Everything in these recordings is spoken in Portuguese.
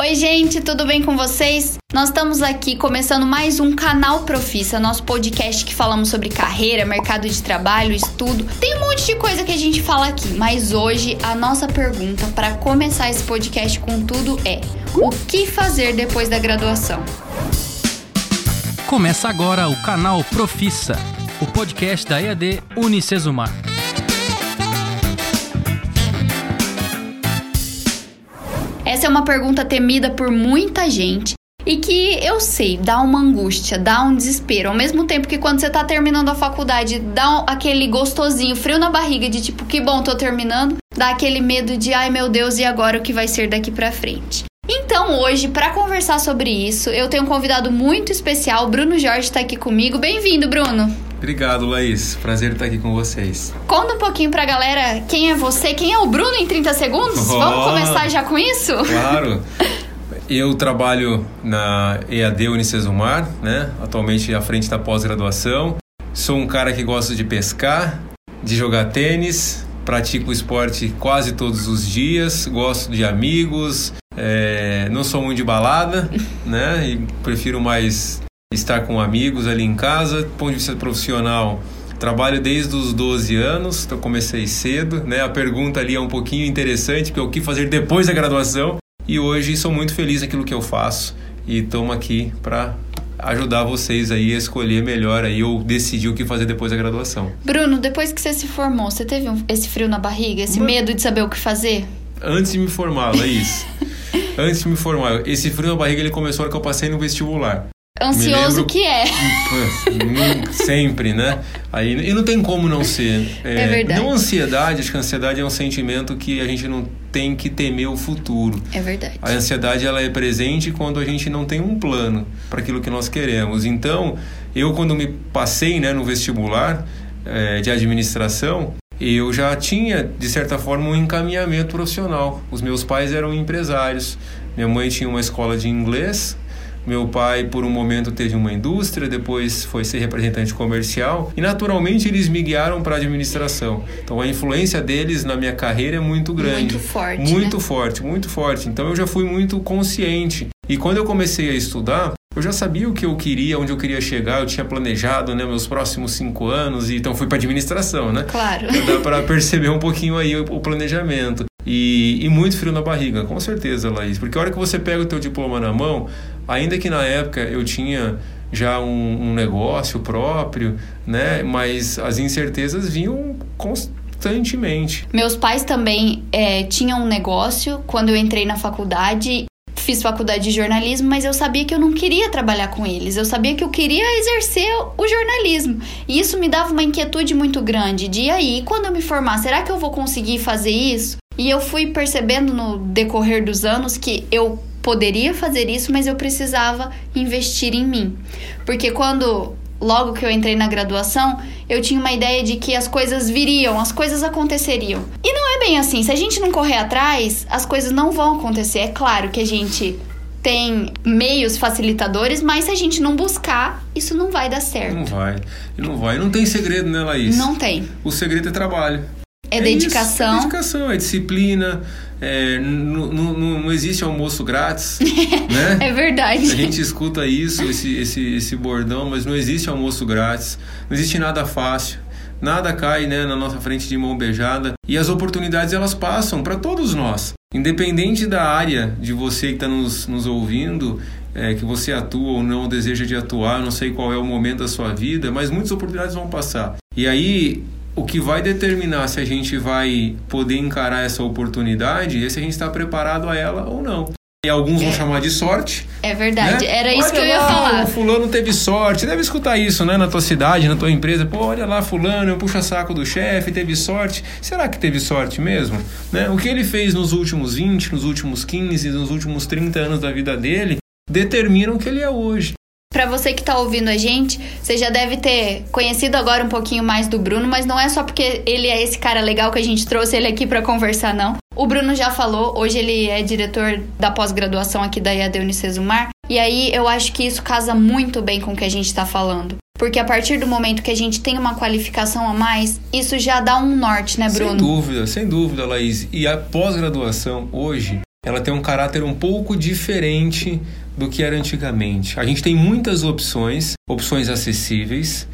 Oi, gente, tudo bem com vocês? Nós estamos aqui começando mais um canal Profissa, nosso podcast que falamos sobre carreira, mercado de trabalho, estudo. Tem um monte de coisa que a gente fala aqui, mas hoje a nossa pergunta para começar esse podcast com tudo é: o que fazer depois da graduação? Começa agora o canal Profissa, o podcast da EAD Unicesumar. Essa é uma pergunta temida por muita gente e que eu sei, dá uma angústia, dá um desespero. Ao mesmo tempo que quando você tá terminando a faculdade, dá aquele gostosinho, frio na barriga de tipo, que bom, tô terminando. Dá aquele medo de, ai meu Deus, e agora o que vai ser daqui pra frente? Então, hoje, para conversar sobre isso, eu tenho um convidado muito especial, Bruno Jorge está aqui comigo. Bem-vindo, Bruno. Obrigado, Laís. Prazer estar aqui com vocês. Conta um pouquinho pra galera quem é você, quem é o Bruno em 30 segundos? Oh, Vamos começar já com isso? Claro. Eu trabalho na EAD Unicesumar, né? Atualmente à frente da pós-graduação. Sou um cara que gosta de pescar, de jogar tênis, pratico esporte quase todos os dias, gosto de amigos, é, não sou muito de balada, né? E prefiro mais estar com amigos ali em casa. Do ponto de vista profissional, trabalho desde os 12 anos, então comecei cedo, né? A pergunta ali é um pouquinho interessante, que é o que fazer depois da graduação. E hoje sou muito feliz naquilo que eu faço e estamos aqui para ajudar vocês aí a escolher melhor aí ou decidir o que fazer depois da graduação. Bruno, depois que você se formou, você teve um, esse frio na barriga, esse Mas... medo de saber o que fazer? Antes de me formar, Laís. antes de me formar, esse frio na barriga ele começou na hora que eu passei no vestibular. Ansioso lembro, que é. Sempre, né? Aí, e não tem como não ser. É, é verdade. Não ansiedade, acho que a ansiedade é um sentimento que a gente não tem que temer o futuro. É verdade. A ansiedade ela é presente quando a gente não tem um plano para aquilo que nós queremos. Então, eu quando me passei né, no vestibular é, de administração, eu já tinha, de certa forma, um encaminhamento profissional. Os meus pais eram empresários. Minha mãe tinha uma escola de inglês meu pai, por um momento, teve uma indústria, depois foi ser representante comercial e, naturalmente, eles me guiaram para a administração. Então, a influência deles na minha carreira é muito grande. Muito forte. Muito né? forte, muito forte. Então, eu já fui muito consciente. E quando eu comecei a estudar, eu já sabia o que eu queria, onde eu queria chegar, eu tinha planejado né, meus próximos cinco anos, e então fui para administração, né? Claro. Dá para perceber um pouquinho aí o, o planejamento. E, e, muito frio na barriga, com certeza, Laís. Porque a hora que você pega o teu diploma na mão, ainda que na época eu tinha já um, um negócio próprio, né? Mas as incertezas vinham constantemente. Meus pais também é, tinham um negócio quando eu entrei na faculdade. Fiz faculdade de jornalismo, mas eu sabia que eu não queria trabalhar com eles. Eu sabia que eu queria exercer o jornalismo. E isso me dava uma inquietude muito grande de aí, quando eu me formar, será que eu vou conseguir fazer isso? E eu fui percebendo no decorrer dos anos que eu poderia fazer isso, mas eu precisava investir em mim. Porque quando logo que eu entrei na graduação, eu tinha uma ideia de que as coisas viriam, as coisas aconteceriam. E não é bem assim. Se a gente não correr atrás, as coisas não vão acontecer. É claro que a gente tem meios facilitadores, mas se a gente não buscar, isso não vai dar certo. Não vai. Não vai. Não tem segredo, né, Laís? Não tem. O segredo é trabalho. É, é dedicação. Isso, é dedicação, é disciplina. É, não, existe almoço grátis, né? é verdade. A gente escuta isso, esse, esse, esse bordão, mas não existe almoço grátis. Não existe nada fácil. Nada cai né, na nossa frente de mão beijada. E as oportunidades elas passam para todos nós. Independente da área de você que está nos, nos ouvindo, é, que você atua ou não, deseja de atuar, não sei qual é o momento da sua vida, mas muitas oportunidades vão passar. E aí o que vai determinar se a gente vai poder encarar essa oportunidade é se a gente está preparado a ela ou não. E alguns é. vão chamar de sorte. É verdade, né? era isso olha que eu ia falar. O fulano teve sorte. Deve escutar isso, né? Na tua cidade, na tua empresa. Pô, olha lá, fulano, puxa saco do chefe, teve sorte. Será que teve sorte mesmo? Né? O que ele fez nos últimos 20, nos últimos 15, nos últimos 30 anos da vida dele determinam o que ele é hoje. Para você que tá ouvindo a gente, você já deve ter conhecido agora um pouquino mais do Bruno, mas não é só porque ele é esse cara legal que a gente trouxe ele aqui para conversar, não. O Bruno já falou, hoje ele é diretor da pós-graduação aqui da IAD Unicesumar, e aí eu acho que isso casa muito bem com o que a gente está falando. Porque a partir do momento que a gente tem uma qualificação a mais, isso já dá um norte, né, Bruno? Sem dúvida, sem dúvida, Laís. E a pós-graduação hoje ela tem um caráter um pouco diferente do que era antigamente. A gente tem muitas opções, opções acessíveis,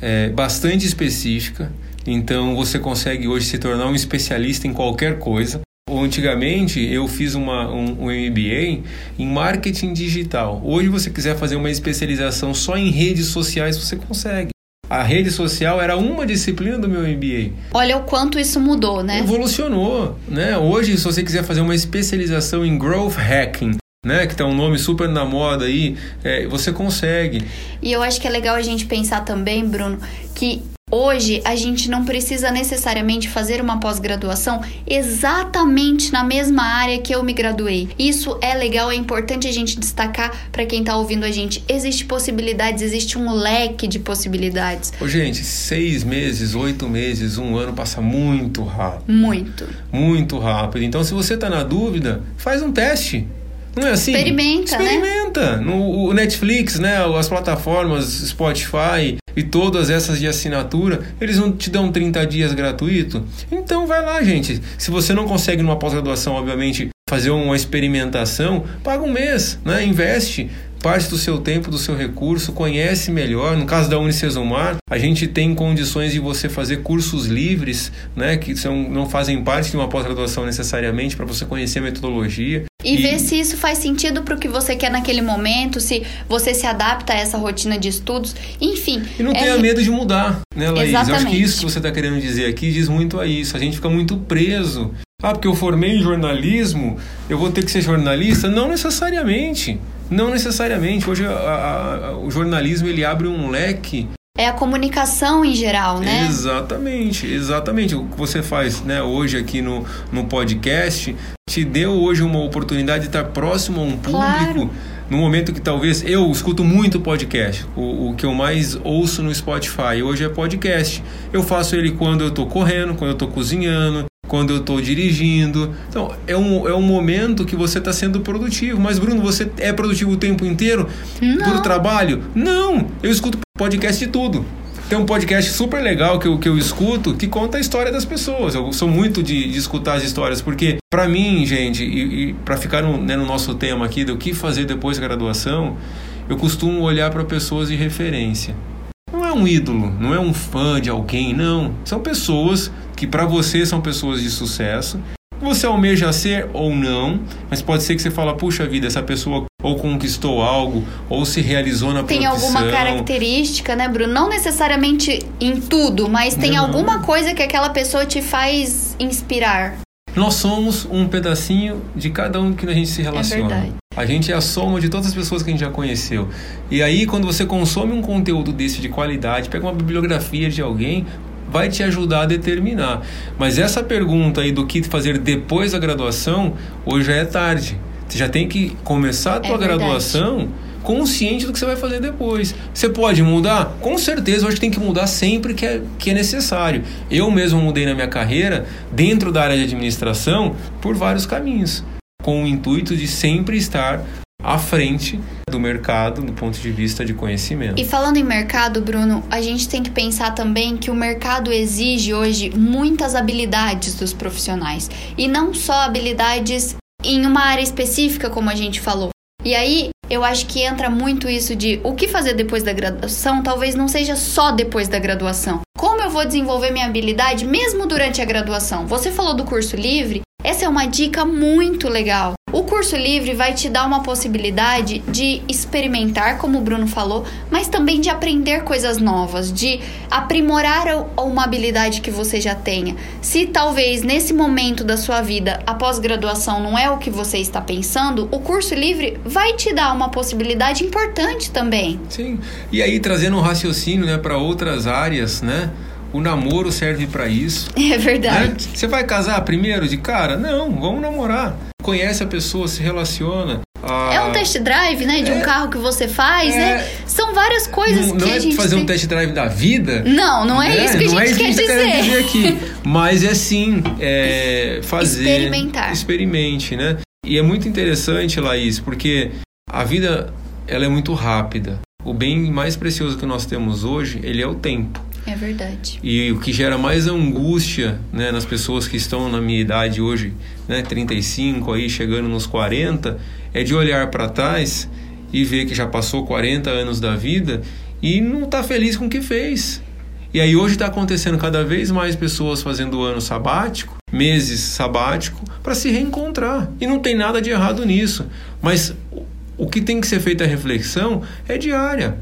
é, bastante específica. Então você consegue hoje se tornar um especialista em qualquer coisa. Antigamente eu fiz uma, um, um MBA em marketing digital. Hoje você quiser fazer uma especialização só em redes sociais, você consegue. A rede social era uma disciplina do meu MBA. Olha o quanto isso mudou, né? Evolucionou, né? Hoje, se você quiser fazer uma especialização em growth hacking, né, que tá um nome super na moda aí, é, você consegue. E eu acho que é legal a gente pensar também, Bruno, que Hoje, a gente não precisa necessariamente fazer uma pós-graduação exatamente na mesma área que eu me graduei. Isso é legal, é importante a gente destacar para quem está ouvindo a gente. Existem possibilidades, existe um leque de possibilidades. Ô, gente, seis meses, oito meses, um ano passa muito rápido. Muito. Muito rápido. Então, se você está na dúvida, faz um teste. Não é assim? Experimenta, Experimenta. né? No o Netflix, né? As plataformas, Spotify e todas essas de assinatura, eles não te dão 30 dias gratuito. Então vai lá, gente. Se você não consegue numa pós-graduação, obviamente, fazer uma experimentação, paga um mês, né? Investe parte do seu tempo, do seu recurso, conhece melhor. No caso da Unicesumar, a gente tem condições de você fazer cursos livres, né, que são, não fazem parte de uma pós-graduação necessariamente, para você conhecer a metodologia. E, e, ver se isso faz sentido para o que você quer naquele momento, se você se adapta a essa rotina de estudos, enfim. E não é... tenha medo de mudar, né, Laís? Exatamente. Eu acho que isso que você está querendo dizer aqui diz muito a isso. A gente fica muito preso. Ah, porque eu formei em jornalismo, eu vou ter que ser jornalista? Não necessariamente. Não necessariamente. Hoje a, a, o jornalismo ele abre um leque é a comunicação em geral, né? Exatamente, exatamente. O que você faz né, hoje aqui no, no podcast te deu hoje uma oportunidade de estar próximo a um público. Claro. No momento que talvez eu escuto muito podcast, o, o que eu mais ouço no Spotify hoje é podcast. Eu faço ele quando eu estou correndo, quando eu estou cozinhando, quando eu estou dirigindo. Então, é um, é um momento que você está sendo produtivo. Mas, Bruno, você é produtivo o tempo inteiro? Não. Do trabalho? Não! Eu escuto podcast de tudo. Tem um podcast super legal que eu, que eu escuto que conta a história das pessoas. Eu sou muito de, de escutar as histórias, porque, para mim, gente, e, e para ficar no, né, no nosso tema aqui do que fazer depois da graduação, eu costumo olhar para pessoas de referência. Não é um ídolo, não é um fã de alguém, não. São pessoas que para você são pessoas de sucesso. Você almeja ser ou não, mas pode ser que você fala, puxa vida, essa pessoa ou conquistou algo, ou se realizou na tem profissão. Tem alguma característica, né, Bruno? Não necessariamente em tudo, mas tem não. alguma coisa que aquela pessoa te faz inspirar. Nós somos um pedacinho de cada um que a gente se relaciona. É verdade. A gente é a soma de todas as pessoas que a gente já conheceu. E aí, quando você consome um conteúdo desse de qualidade, pega uma bibliografia de alguém, vai te ajudar a determinar. Mas essa pergunta aí do que fazer depois da graduação, hoje já é tarde. Você já tem que começar a tua é graduação consciente do que você vai fazer depois. Você pode mudar? Com certeza, hoje tem que mudar sempre que é, que é necessário. Eu mesmo mudei na minha carreira, dentro da área de administração, por vários caminhos, com o intuito de sempre estar à frente do mercado do ponto de vista de conhecimento. E falando em mercado, Bruno, a gente tem que pensar também que o mercado exige hoje muitas habilidades dos profissionais e não só habilidades em uma área específica, como a gente falou. E aí, eu acho que entra muito isso de o que fazer depois da graduação, talvez não seja só depois da graduação. Como eu vou desenvolver minha habilidade mesmo durante a graduação? Você falou do curso livre, essa é uma dica muito legal. O curso livre vai te dar uma possibilidade de experimentar, como o Bruno falou, mas também de aprender coisas novas, de aprimorar uma habilidade que você já tenha. Se talvez nesse momento da sua vida a pós-graduação não é o que você está pensando, o curso livre vai te dar uma possibilidade importante também. Sim. E aí trazendo um raciocínio, né, para outras áreas, né? O namoro serve para isso. É verdade. Né? Você vai casar primeiro de cara? Não, vamos namorar. Conhece a pessoa, se relaciona. Ah, é um test drive, né? De é, um carro que você faz, né? é, né? São várias coisas não, que não a é gente. fazer tem... um test drive da vida. Não, não é né? isso que não a gente é quer que dizer. Quer dizer aqui. Mas é sim é fazer. Experimentar. Experimente, né? E é muito interessante, Laís, porque a vida ela é muito rápida. O bem mais precioso que nós temos hoje, ele é o tempo. É verdade. E o que gera mais angústia né, nas pessoas que estão na minha idade hoje, né, 35, aí chegando nos 40, é de olhar para trás e ver que já passou 40 anos da vida e não está feliz com o que fez. E aí hoje está acontecendo cada vez mais pessoas fazendo ano sabático, meses sabático, para se reencontrar. E não tem nada de errado nisso. Mas o que tem que ser feita a reflexão é diária.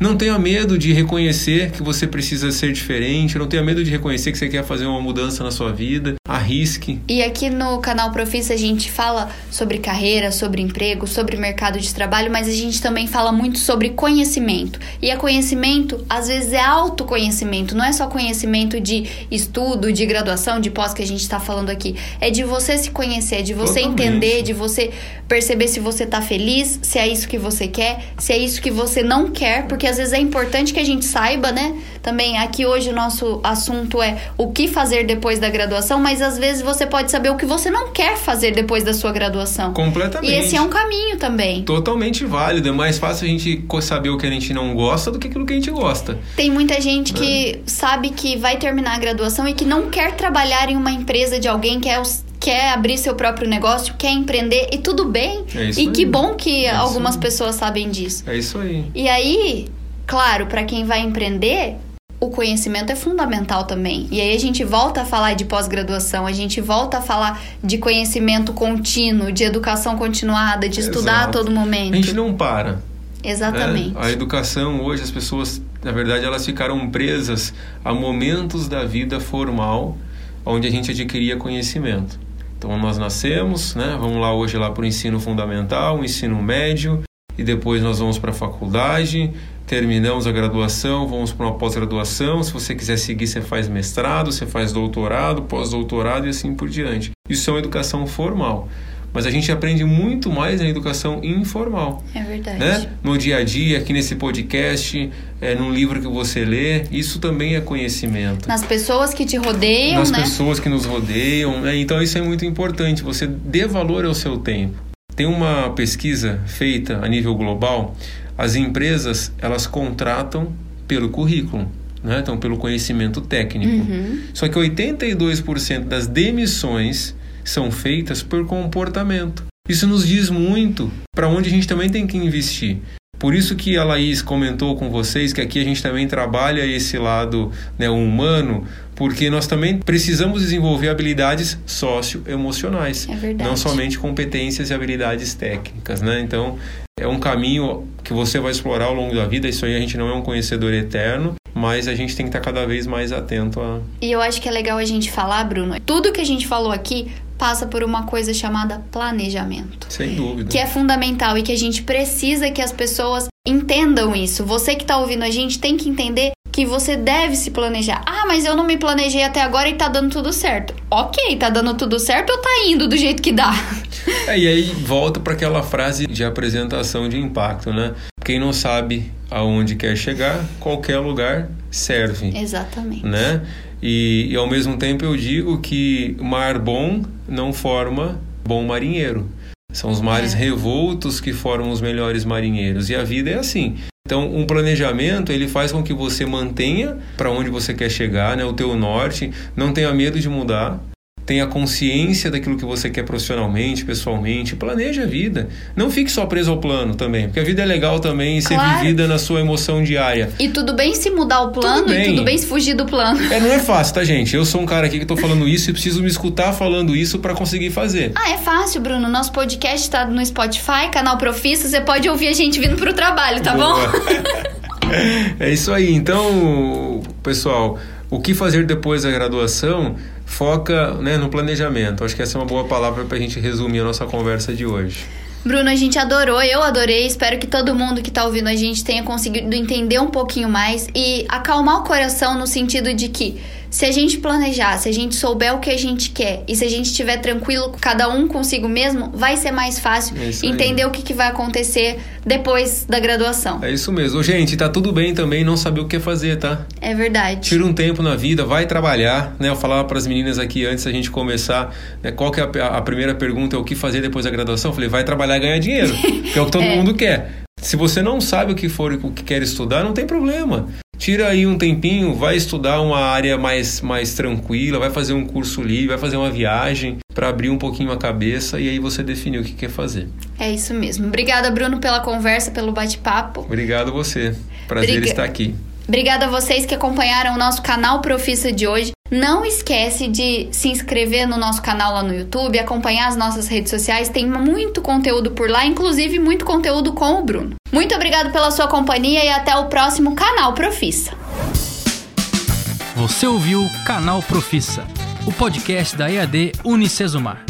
Não tenha medo de reconhecer que você precisa ser diferente, não tenha medo de reconhecer que você quer fazer uma mudança na sua vida, arrisque. E aqui no canal Profissa a gente fala sobre carreira, sobre emprego, sobre mercado de trabalho, mas a gente também fala muito sobre conhecimento. E a conhecimento, às vezes, é autoconhecimento, não é só conhecimento de estudo, de graduação, de pós que a gente está falando aqui. É de você se conhecer, de você Totalmente. entender, de você perceber se você tá feliz, se é isso que você quer, se é isso que você não quer, porque às vezes é importante que a gente saiba, né? Também aqui hoje o nosso assunto é o que fazer depois da graduação, mas às vezes você pode saber o que você não quer fazer depois da sua graduação. Completamente. E esse é um caminho também. Totalmente válido. É mais fácil a gente saber o que a gente não gosta do que aquilo que a gente gosta. Tem muita gente que sabe que vai terminar a graduação e que não quer trabalhar em uma empresa de alguém que é os quer abrir seu próprio negócio, quer empreender e tudo bem. É isso e aí. que bom que É algumas aí. pessoas sabem disso. É isso aí. E aí, claro, para quem vai empreender, o conhecimento é fundamental também. E aí a gente volta a falar de pós-graduação, a gente volta a falar de conhecimento contínuo, de educação continuada, de estudar a Exato. todo momento. A gente não para. né? Exatamente. A educação hoje, as pessoas, na verdade, elas ficaram presas a momentos da vida formal onde a gente adquiria conhecimento. Então nós nascemos, né? Vamos lá hoje lá para o ensino fundamental, o ensino médio e depois nós vamos para a faculdade, terminamos a graduação, vamos para uma pós-graduação. Se você quiser seguir, você faz mestrado, você faz doutorado, pós-doutorado e assim por diante. Isso é uma educação formal. Mas a gente aprende muito mais na educação informal É verdade. né? No dia a dia, aqui nesse podcast, é, num livro que você lê, isso também é conhecimento. Nas pessoas que te rodeiam, Nas né? pessoas que nos rodeiam, né? então isso é muito importante. Você dê valor ao seu tempo. Tem uma pesquisa feita a nível global. As empresas elas contratam pelo currículo, né? Então pelo conhecimento técnico. Uhum. Só que 82% das demissões são feitas por comportamento. Isso nos diz muito para onde a gente também tem que investir. Por isso que a Laís comentou com vocês que aqui a gente também trabalha esse lado né, humano, porque nós também precisamos desenvolver habilidades socioemocionais, É verdade. não somente competências e habilidades técnicas, né? Então, é um caminho que você vai explorar ao longo da vida. Isso aí a gente não é um conhecedor eterno, mas a gente tem que estar cada vez mais atento a E eu acho que é legal a gente falar, Bruno. Tudo que a gente falou aqui passa por uma coisa chamada planejamento. sem dúvida. que é fundamental e que a gente precisa que as pessoas entendam isso. Você que tá ouvindo a gente tem que entender que você deve se planejar. Ah, mas eu não me planejei até agora e tá dando tudo certo. Ok, tá dando tudo certo ou tá indo do jeito que dá? É, e aí volta para aquela frase de apresentação de impacto, né? Quem não sabe aonde quer chegar, qualquer lugar serve, Exatamente. né? E, e ao mesmo tempo eu digo que mar bom não forma bom marinheiro. São os mares É. revoltos que formam os melhores marinheiros. E a vida é assim. Então, um planejamento, ele faz com que você mantenha para onde você quer chegar, né, o teu norte, não tenha medo de mudar, tenha consciência daquilo que você quer profissionalmente, pessoalmente, planeje a vida. Não fique só preso ao plano também, porque a vida é legal também ser Claro. vivida na sua emoção diária. E tudo bem se mudar o plano Tudo e tudo bem se fugir do plano. É, não é fácil, tá, gente? Eu sou um cara aqui que tô falando isso e preciso me escutar falando isso para conseguir fazer. Ah, é fácil, Bruno. Nosso podcast tá no Spotify, canal Profissa. Você pode ouvir a gente vindo pro trabalho, tá bom? Boa. é isso aí. Então, pessoal, o que fazer depois da graduação foca né, no planejamento. Acho que essa é uma boa palavra para a gente resumir a nossa conversa de hoje. Bruno, a gente adorou, eu adorei. Espero que todo mundo que tá ouvindo a gente tenha conseguido entender um pouquinho mais e acalmar o coração no sentido de que se a gente planejar, se a gente souber o que a gente quer e se a gente estiver tranquilo, cada um consigo mesmo, vai ser mais fácil É entender o que, que vai acontecer depois da graduação. É isso mesmo. Gente, tá tudo bem também não saber o que fazer, tá? É verdade. Tira um tempo na vida, vai trabalhar, né? Eu falava para as meninas aqui antes da gente começar, né? Qual que é a, a primeira pergunta? É o que fazer depois da graduação? Eu falei, vai trabalhar e ganhar dinheiro, que é o que todo mundo quer. Se você não sabe o que for o que quer estudar, não tem problema. Tira aí um tempinho, vai estudar uma área mais, mais tranquila, vai fazer um curso livre, vai fazer uma viagem para abrir um pouquinho a cabeça e aí você definir o que quer fazer. É isso mesmo. Obrigada, Bruno, pela conversa, pelo bate-papo. Obrigado você. Prazer Briga... estar aqui. Obrigada a vocês que acompanharam o nosso canal Profissa de hoje. Não esquece de se inscrever no nosso canal lá no YouTube, acompanhar as nossas redes sociais, tem muito conteúdo por lá, inclusive muito conteúdo com o Bruno. Muito obrigado pela sua companhia e até o próximo canal Profissa. Você ouviu Canal Profissa, o podcast da EAD Unicesumar.